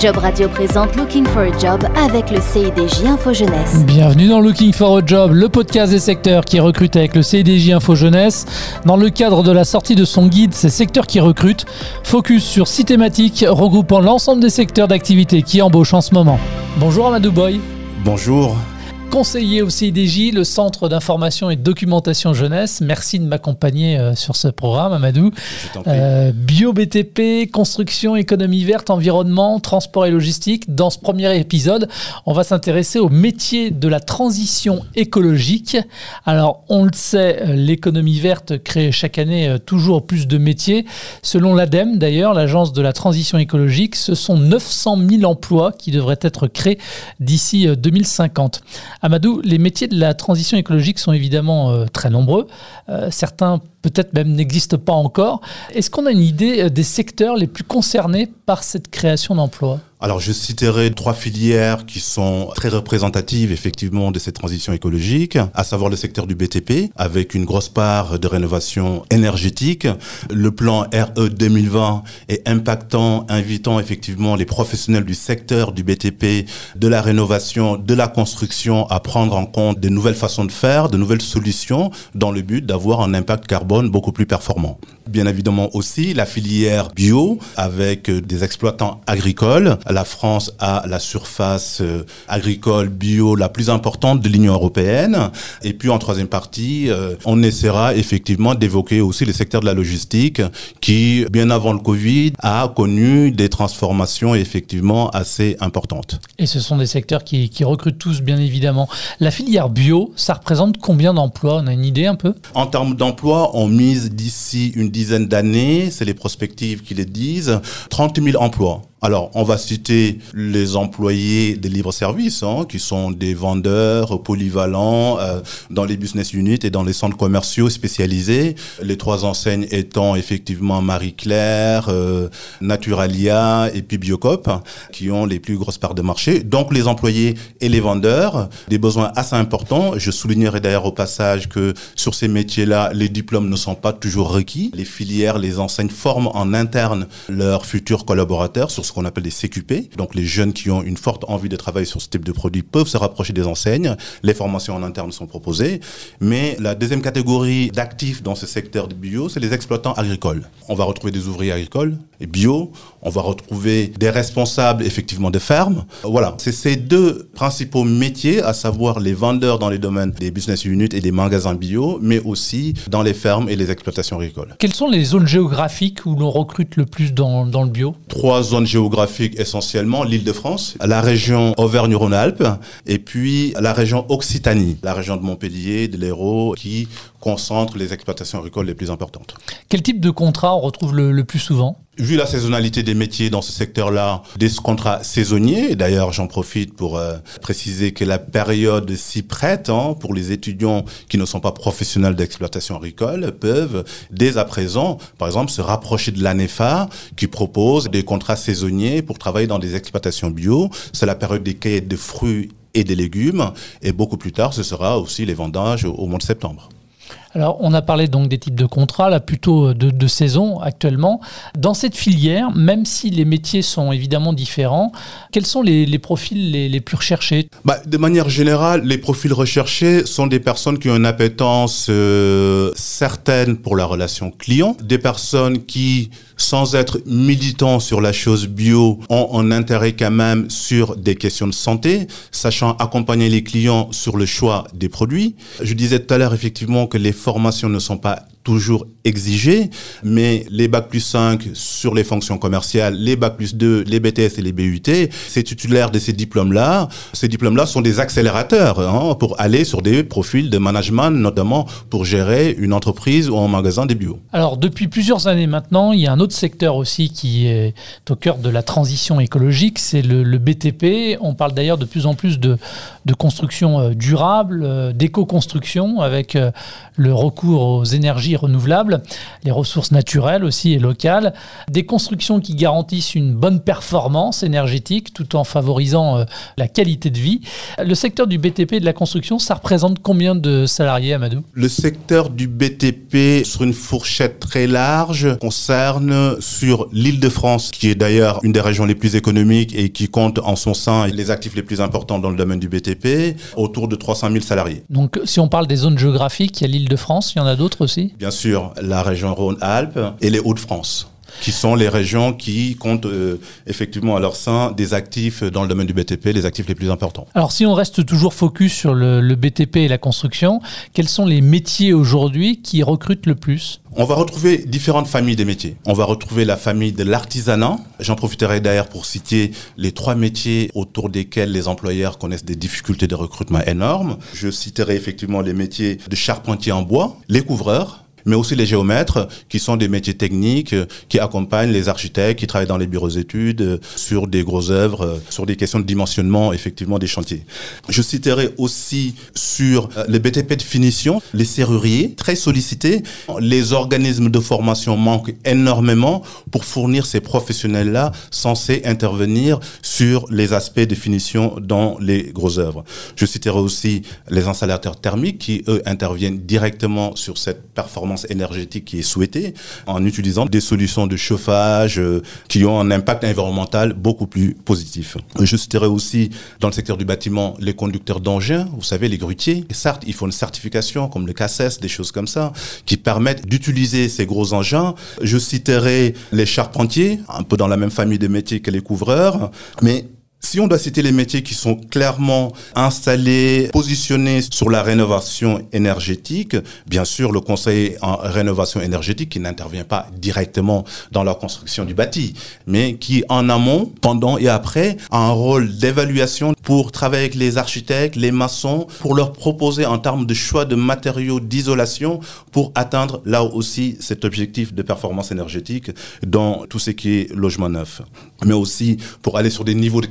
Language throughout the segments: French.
Job Radio présente Looking for a Job avec le CIDJ Info Jeunesse. Bienvenue dans Looking for a Job, le podcast des secteurs qui recrutent avec le CIDJ Info Jeunesse. Dans le cadre de la sortie de son guide Ces secteurs qui recrutent, focus sur six thématiques regroupant l'ensemble des secteurs d'activité qui embauchent en ce moment. Bonjour Amadou Boy. Bonjour conseiller au CIDJ, le Centre d'information et documentation jeunesse. Merci de m'accompagner euh, sur ce programme, Amadou. Euh, Bio BTP, construction, économie verte, environnement, transport et logistique. Dans ce premier épisode, on va s'intéresser au métier de la transition écologique. Alors, on le sait, euh, l'économie verte crée chaque année toujours plus de métiers. Selon l'ADEME, d'ailleurs, l'agence de la transition écologique, ce sont 900 000 emplois qui devraient être créés d'ici 2050. Amadou, les métiers de la transition écologique sont évidemment euh, très nombreux. Euh, certains peut-être même n'existent pas encore. Est-ce qu'on a une idée euh, des secteurs les plus concernés par cette création d'emplois? Alors, je citerai trois filières qui sont très représentatives, effectivement, de cette transition écologique, à savoir le secteur du BTP, avec une grosse part de rénovation énergétique. Le plan RE 2020 est impactant, invitant effectivement les professionnels du secteur du BTP, de la rénovation, de la construction à prendre en compte de nouvelles façons de faire, de nouvelles solutions, dans le but d'avoir un impact carbone beaucoup plus performant. Bien évidemment aussi la filière bio, avec des exploitants agricoles la France a la surface euh, agricole bio la plus importante de l'Union européenne. Et puis en troisième partie, euh, on essaiera effectivement d'évoquer aussi le secteur de la logistique qui, bien avant le Covid, a connu des transformations effectivement assez importantes. Et ce sont des secteurs qui, qui recrutent tous, bien évidemment. La filière bio, ça représente combien d'emplois? On a une idée un peu? En termes d'emplois, on mise d'ici une dizaine d'années, c'est les prospectives qui les disent, 30 000 emplois. Alors, on va citer les employés des livres-services, hein, qui sont des vendeurs polyvalents euh, dans les business units et dans les centres commerciaux spécialisés. Les trois enseignes étant effectivement Marie-Claire, euh, Naturalia et puis Biocop, qui ont les plus grosses parts de marché. Donc, les employés et les vendeurs, des besoins assez importants. Je soulignerai d'ailleurs au passage que sur ces métiers-là, les diplômes ne sont pas toujours requis. Les filières, les enseignes forment en interne leurs futurs collaborateurs sur ce qu'on appelle des CQP. Donc les jeunes qui ont une forte envie de travailler sur ce type de produit peuvent se rapprocher des enseignes. Les formations en interne sont proposées. Mais la deuxième catégorie d'actifs dans ce secteur bio, c'est les exploitants agricoles. On va retrouver des ouvriers agricoles et bio. On va retrouver des responsables effectivement de fermes. Voilà, c'est ces deux principaux métiers, à savoir les vendeurs dans les domaines des business units et des magasins bio, mais aussi dans les fermes et les exploitations agricoles. Quelles sont les zones géographiques où l'on recrute le plus dans, dans le bio? Trois zones géographiques géographique essentiellement l'île de France, la région Auvergne-Rhône-Alpes et puis la région Occitanie, la région de Montpellier, de l'Hérault, qui concentre les exploitations agricoles les plus importantes. Quel type de contrat on retrouve le plus souvent? Vu la saisonnalité des métiers dans ce secteur-là, des contrats saisonniers, d'ailleurs j'en profite pour euh, préciser que la période s'y prête hein, pour les étudiants qui ne sont pas professionnels d'exploitation agricole, peuvent dès à présent, par exemple, se rapprocher de l'ANEFA qui propose des contrats saisonniers pour travailler dans des exploitations bio. C'est la période des cueillettes de fruits et des légumes, et beaucoup plus tard, ce sera aussi les vendages au mois de septembre. Alors, on a parlé donc des types de contrats, là plutôt de, saison actuellement. Dans cette filière, même si les métiers sont évidemment différents, quels sont les, profils les, plus recherchés? Bah, De manière générale, les profils recherchés sont des personnes qui ont une appétence euh, certaine pour la relation client, des personnes qui, sans être militants sur la chose bio, ont un intérêt quand même sur des questions de santé, sachant accompagner les clients sur le choix des produits. Je disais tout à l'heure effectivement que les formations ne sont pas toujours exigé, mais les bac plus 5 sur les fonctions commerciales, les bac plus 2, les BTS et les BUT, ces titulaires de ces diplômes-là, ces diplômes-là sont des accélérateurs hein, pour aller sur des profils de management, notamment pour gérer une entreprise ou un magasin des bio. Alors depuis plusieurs années maintenant, il y a un autre secteur aussi qui est au cœur de la transition écologique, c'est le, BTP. On parle d'ailleurs de plus en plus de, de construction euh, durable, euh, d'éco-construction avec euh, le recours aux énergies renouvelables, les ressources naturelles aussi et locales, des constructions qui garantissent une bonne performance énergétique tout en favorisant euh, la qualité de vie. Le secteur du BTP et de la construction, ça représente combien de salariés, Amadou? Le secteur du BTP, sur une fourchette très large, concerne sur l'île de France, qui est d'ailleurs une des régions les plus économiques et qui compte en son sein les actifs les plus importants dans le domaine du BTP, autour de 300 000 salariés. Donc si on parle des zones géographiques, il y a l'île de France, il y en a d'autres aussi? Bien sûr, la région Rhône-Alpes et les Hauts-de-France qui sont les régions qui comptent euh, effectivement à leur sein des actifs dans le domaine du BTP, les actifs les plus importants. Alors si on reste toujours focus sur le, le BTP et la construction, quels sont les métiers aujourd'hui qui recrutent le plus? On va retrouver différentes familles des métiers. On va retrouver la famille de l'artisanat. J'en profiterai d'ailleurs pour citer les trois métiers autour desquels les employeurs connaissent des difficultés de recrutement énormes. Je citerai effectivement les métiers de charpentier en bois, les couvreurs, mais aussi les géomètres, qui sont des métiers techniques, euh, qui accompagnent les architectes, qui travaillent dans les bureaux d'études, euh, sur des grosses œuvres, euh, sur des questions de dimensionnement, effectivement, des chantiers. Je citerai aussi sur le BTP de finition, les serruriers, très sollicités. Les organismes de formation manquent énormément pour fournir ces professionnels-là censés intervenir sur les aspects de finition dans les grosses œuvres. Je citerai aussi les installateurs thermiques qui, eux, interviennent directement sur cette performance énergétique qui est souhaitée en utilisant des solutions de chauffage euh, qui ont un impact environnemental beaucoup plus positif. Je citerai aussi dans le secteur du bâtiment les conducteurs d'engins, vous savez, les grutiers. Et certes, il faut une certification comme le CACES, des choses comme ça, qui permettent d'utiliser ces gros engins. Je citerai les charpentiers, un peu dans la même famille de métiers que les couvreurs, mais si on doit citer les métiers qui sont clairement installés, positionnés sur la rénovation énergétique, bien sûr le conseil en rénovation énergétique qui n'intervient pas directement dans la construction du bâti, mais qui en amont, pendant et après a un rôle d'évaluation pour travailler avec les architectes, les maçons, pour leur proposer en termes de choix de matériaux d'isolation pour atteindre là aussi cet objectif de performance énergétique dans tout ce qui est logement neuf. Mais aussi pour aller sur des niveaux de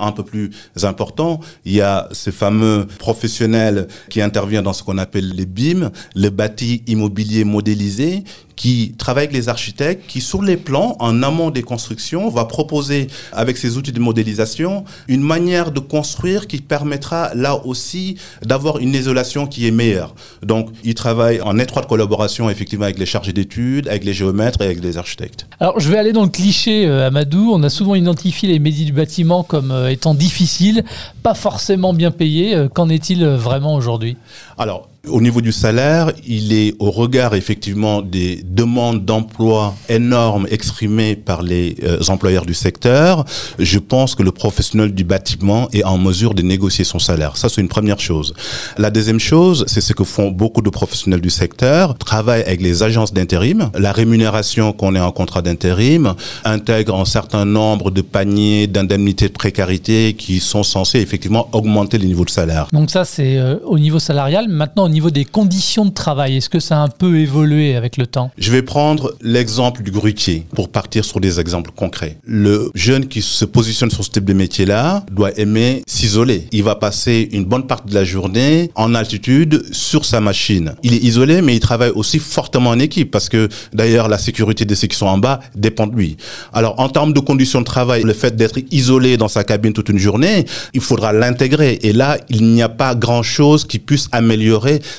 un peu plus important. Il y a ce fameux professionnel qui intervient dans ce qu'on appelle les BIM, le bâti immobilier modélisé, qui travaille avec les architectes, qui sur les plans, en amont des constructions, va proposer avec ses outils de modélisation une manière de construire qui permettra là aussi d'avoir une isolation qui est meilleure. Donc, il travaille en étroite collaboration effectivement avec les chargés d'études, avec les géomètres et avec les architectes. Alors, je vais aller dans le cliché, euh, Amadou. On a souvent identifié les métiers du bâtiment comme euh, étant difficiles, pas forcément bien payés. Euh, qu'en est-il vraiment aujourd'hui? Alors, au niveau du salaire, il est au regard effectivement des demandes d'emploi énormes exprimées par les euh, employeurs du secteur. Je pense que le professionnel du bâtiment est en mesure de négocier son salaire. Ça, c'est une première chose. La deuxième chose, c'est ce que font beaucoup de professionnels du secteur, travaillent avec les agences d'intérim. La rémunération qu'on est en contrat d'intérim intègre un certain nombre de paniers d'indemnités de précarité qui sont censés effectivement augmenter le niveau de salaire. Donc ça, c'est euh, au niveau salarial. Maintenant, au niveau des conditions de travail, est-ce que ça a un peu évolué avec le temps? Je vais prendre l'exemple du grutier pour partir sur des exemples concrets. Le jeune qui se positionne sur ce type de métier-là doit aimer s'isoler. Il va passer une bonne partie de la journée en altitude sur sa machine. Il est isolé, mais il travaille aussi fortement en équipe parce que d'ailleurs la sécurité de ceux qui sont en bas dépend de lui. Alors en termes de conditions de travail, le fait d'être isolé dans sa cabine toute une journée, il faudra l'intégrer. Et là, il n'y a pas grand-chose qui puisse améliorer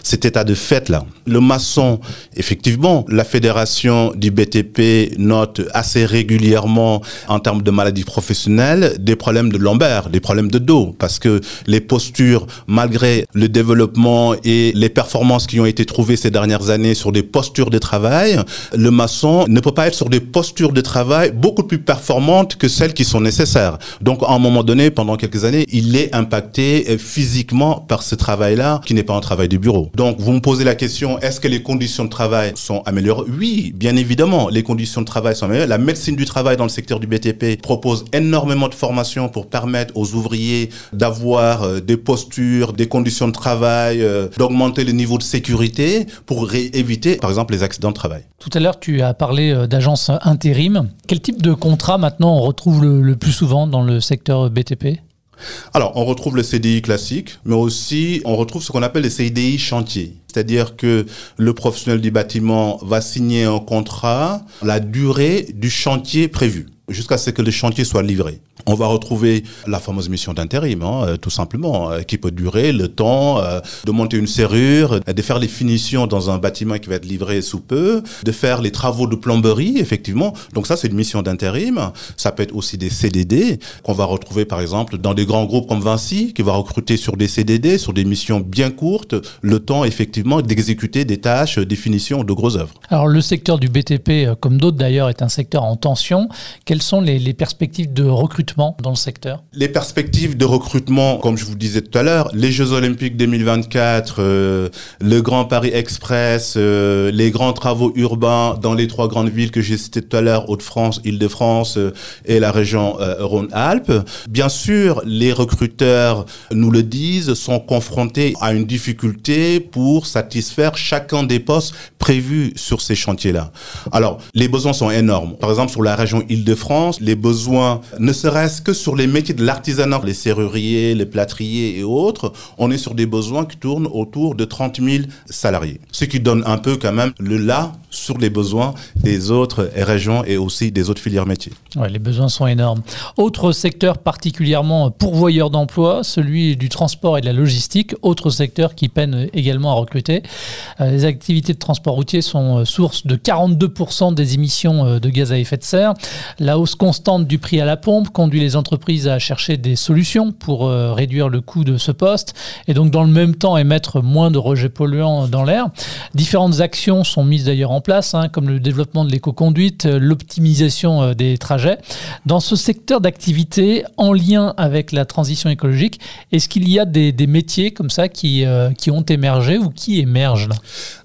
cet état de fait-là. Le maçon, effectivement, la fédération du BTP note assez régulièrement, en termes de maladies professionnelles, des problèmes de lombaire, des problèmes de dos, parce que les postures, malgré le développement et les performances qui ont été trouvées ces dernières années sur des postures de travail, le maçon ne peut pas être sur des postures de travail beaucoup plus performantes que celles qui sont nécessaires. Donc, à un moment donné, pendant quelques années, il est impacté physiquement par ce travail-là, qui n'est pas un travail de bureau donc, vous me posez la question, est-ce que les conditions de travail sont améliorées? Oui, bien évidemment, les conditions de travail sont améliorées. La médecine du travail dans le secteur du BTP propose énormément de formations pour permettre aux ouvriers d'avoir euh, des postures, des conditions de travail, euh, d'augmenter le niveau de sécurité pour éviter, par exemple, les accidents de travail. Tout à l'heure, tu as parlé euh, d'agence intérim. Quel type de contrat maintenant on retrouve le plus souvent dans le secteur BTP Alors, on retrouve le CDI classique, mais aussi on retrouve ce qu'on appelle le CDI chantier. C'est-à-dire que le professionnel du bâtiment va signer un contrat, la durée du chantier prévu jusqu'à ce que le chantier soit livré. On va retrouver la fameuse mission d'intérim, hein, euh, tout simplement, euh, qui peut durer le temps euh, de monter une serrure, de faire les finitions dans un bâtiment qui va être livré sous peu, de faire les travaux de plomberie, effectivement. Donc ça, c'est une mission d'intérim. Ça peut être aussi des CDD qu'on va retrouver, par exemple, dans des grands groupes comme Vinci, qui va recruter sur des CDD, sur des missions bien courtes, le temps, effectivement, d'exécuter des tâches, des finitions de grosses œuvres. Alors, le secteur du BTP, comme d'autres d'ailleurs, est un secteur en tension. Quelles sont les, perspectives de recrutement dans le secteur Les perspectives de recrutement, comme je vous disais tout à l'heure, les Jeux Olympiques 2024, euh, le Grand Paris Express, euh, les grands travaux urbains dans les trois grandes villes que j'ai citées tout à l'heure, Hauts-de-France, Île-de-France euh, et la région Rhône-Alpes. Bien sûr, les recruteurs nous le disent, sont confrontés à une difficulté pour satisfaire chacun des postes prévus sur ces chantiers-là. Alors, les besoins sont énormes. Par exemple, sur la région Île-de-France, les besoins ne seraient que sur les métiers de l'artisanat, les serruriers, les plâtriers et autres, on est sur des besoins qui tournent autour de 30 000 salariés. Ce qui donne un peu quand même le là sur les besoins des autres régions et aussi des autres filières métiers. Les besoins sont énormes. Autre secteur particulièrement pourvoyeur d'emplois, celui du transport et de la logistique, autre secteur qui peine également à recruter. Euh, les activités de transport routier sont euh, source de 42% des émissions euh, de gaz à effet de serre. La hausse constante du prix à la pompe conduit les entreprises à chercher des solutions pour réduire le coût de ce poste et donc dans le même temps émettre moins de rejets polluants dans l'air. Différentes actions sont mises d'ailleurs en place, hein, comme le développement de l'éco-conduite, euh, l'optimisation euh, des trajets. Dans ce secteur d'activité, en lien avec la transition écologique, est-ce qu'il y a des, métiers comme ça qui, euh, qui ont émergé ou qui émergent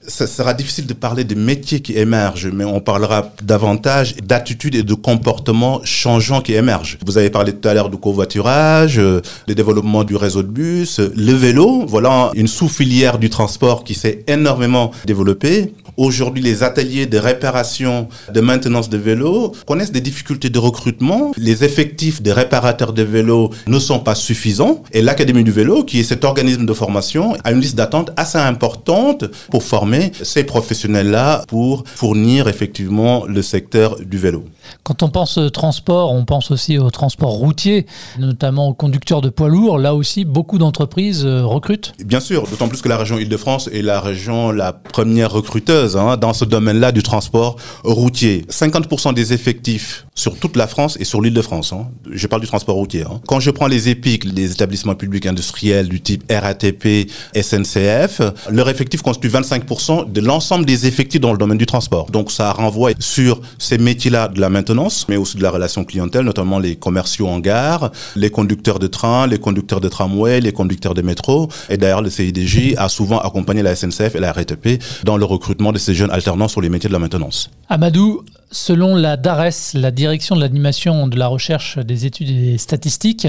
ça sera difficile de parler des métiers qui émergent, mais on parlera davantage d'attitudes et de comportements changeants qui émergent. Vous avez parlé tout à l'heure du covoiturage, le développement du réseau de bus, le vélo, voilà une sous-filière du transport qui s'est énormément développée. Aujourd'hui, les ateliers de réparation, de maintenance de vélos connaissent des difficultés de recrutement. Les effectifs des réparateurs de vélos ne sont pas suffisants. Et l'Académie du vélo, qui est cet organisme de formation, a une liste d'attente assez importante pour former ces professionnels-là pour fournir effectivement le secteur du vélo. Quand on pense transport, on pense aussi au transport routier, notamment aux conducteurs de poids lourds. Là aussi, beaucoup d'entreprises euh, recrutent. Bien sûr, d'autant plus que la région Île-de-France est la région la première recruteuse hein, dans ce domaine-là du transport routier. 50% des effectifs sur toute la France et sur l'Île-de-France. Hein. Je parle du transport routier. Hein. Quand je prends les EPIC, les établissements publics industriels du type RATP, SNCF, leur effectif constitue 25% de l'ensemble des effectifs dans le domaine du transport. Donc ça renvoie sur ces métiers-là de la maintenance, mais aussi de la relation clientèle, notamment les commerciaux en gare, les conducteurs de train, les conducteurs de tramway, les conducteurs de métro. Et d'ailleurs, le CIDJ a souvent accompagné la SNCF et la RATP dans le recrutement de ces jeunes alternants sur les métiers de la maintenance. Amadou, Selon la DARES, la Direction de l'animation de la recherche des études et des statistiques,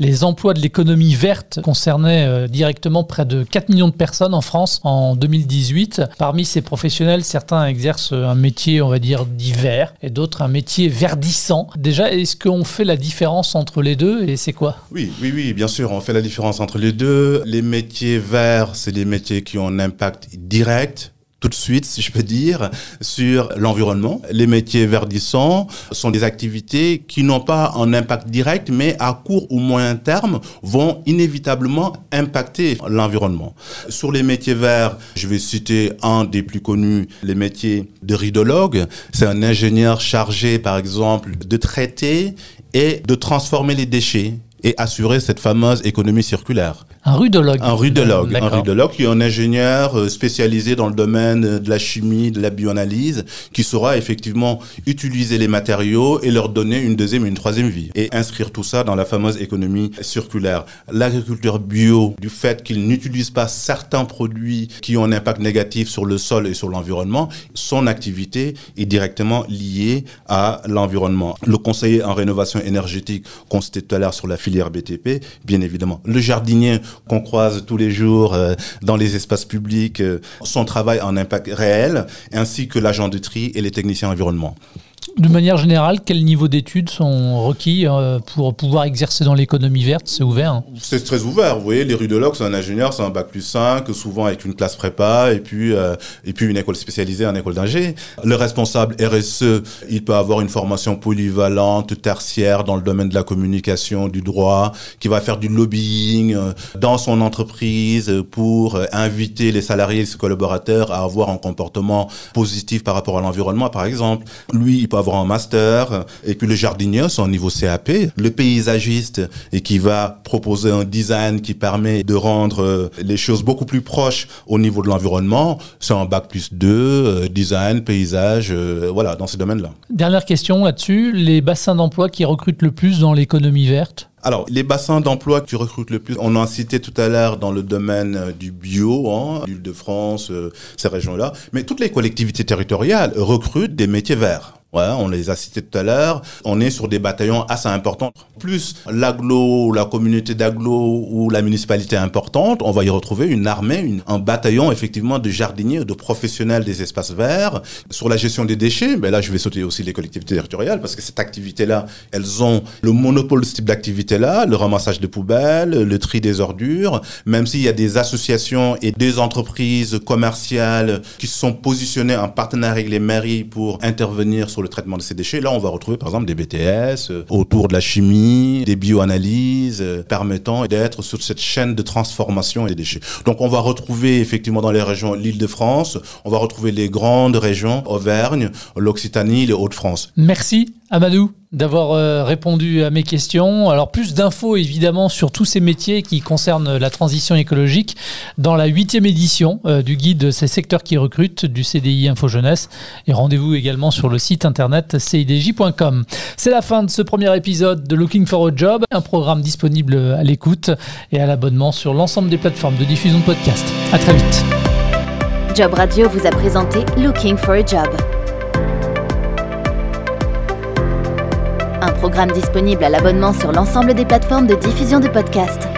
les emplois de l'économie verte concernaient euh, directement près de 4 millions de personnes en France en 2018. Parmi ces professionnels, certains exercent un métier, on va dire, divers et d'autres un métier verdissant. Déjà, est-ce qu'on fait la différence entre les deux et c'est quoi? Oui, oui, oui, bien sûr, on fait la différence entre les deux. Les métiers verts, c'est des métiers qui ont un impact direct tout de suite, si je peux dire, sur l'environnement. Les métiers verdissants sont des activités qui n'ont pas un impact direct, mais à court ou moyen terme vont inévitablement impacter l'environnement. Sur les métiers verts, je vais citer un des plus connus, les métiers de ridologue. C'est un ingénieur chargé, par exemple, de traiter et de transformer les déchets et assurer cette fameuse économie circulaire. Un rudologue. Un rudologue. Un rudologue qui est un ingénieur euh, spécialisé dans le domaine de la chimie, de la bioanalyse, qui saura effectivement utiliser les matériaux et leur donner une deuxième et une troisième vie. Et inscrire tout ça dans la fameuse économie circulaire. L'agriculteur bio, du fait qu'il n'utilise pas certains produits qui ont un impact négatif sur le sol et sur l'environnement, son activité est directement liée à l'environnement. Le conseiller en rénovation énergétique, qu'on citait tout à l'heure sur la filière BTP, bien évidemment. Le jardinier qu'on croise tous les jours euh, dans les espaces publics, euh, son travail a un impact réel, ainsi que l'agent de tri et les techniciens environnement. De manière générale, quel niveau d'études sont requis euh, pour pouvoir exercer dans l'économie verte? C'est ouvert hein? C'est très ouvert. Vous voyez, les rudologues, c'est un ingénieur, c'est un bac plus 5, souvent avec une classe prépa et puis, euh, et puis une école spécialisée en école d'ingé. Le responsable RSE, il peut avoir une formation polyvalente, tertiaire dans le domaine de la communication, du droit, qui va faire du lobbying euh, dans son entreprise pour inviter les salariés et ses collaborateurs à avoir un comportement positif par rapport à l'environnement, par exemple. Lui, il peut un master. Et puis le jardinier, au niveau CAP. Le paysagiste, et qui va proposer un design qui permet de rendre euh, les choses beaucoup plus proches au niveau de l'environnement, c'est un bac plus 2, euh, design, paysage, euh, voilà, dans ces domaines-là. Dernière question là-dessus, les bassins d'emploi qui recrutent le plus dans l'économie verte? Alors, les bassins d'emploi qui recrutent le plus, on en cité tout à l'heure dans le domaine du bio, hein, l'Île-de-France, ces régions-là, mais toutes les collectivités territoriales recrutent des métiers verts. On les a cités tout à l'heure. On est sur des bataillons assez importants. Plus l'aglo, la communauté d'aglo ou la municipalité importante, on va y retrouver une armée, un bataillon effectivement de jardiniers, de professionnels des espaces verts. Sur la gestion des déchets, ben là je vais sauter aussi les collectivités territoriales parce que cette activité-là, elles ont le monopole de ce type d'activité-là, le ramassage de poubelles, le tri des ordures, même s'il y a des associations et des entreprises commerciales qui se sont positionnées en partenariat avec les mairies pour intervenir sur le traitement de ces déchets. Là, on va retrouver par exemple des BTS euh, autour de la chimie, des bioanalyses, euh, permettant d'être sur cette chaîne de transformation des déchets. Donc, on va retrouver effectivement dans les régions l'Île-de-France, on va retrouver les grandes régions, Auvergne, l'Occitanie, les Hauts-de-France. Merci Amadou d'avoir euh, répondu à mes questions. Alors plus d'infos évidemment sur tous ces métiers qui concernent la transition écologique dans la huitième édition du guide Ces secteurs qui recrutent du CDI Info Jeunesse. Et rendez-vous également sur le site internet cidj.com. C'est la fin de ce premier épisode de Looking for a Job, un programme disponible à l'écoute et à l'abonnement sur l'ensemble des plateformes de diffusion de podcasts. À très vite. Job Radio vous a présenté Looking for a Job. Un programme disponible à l'abonnement sur l'ensemble des plateformes de diffusion de podcasts.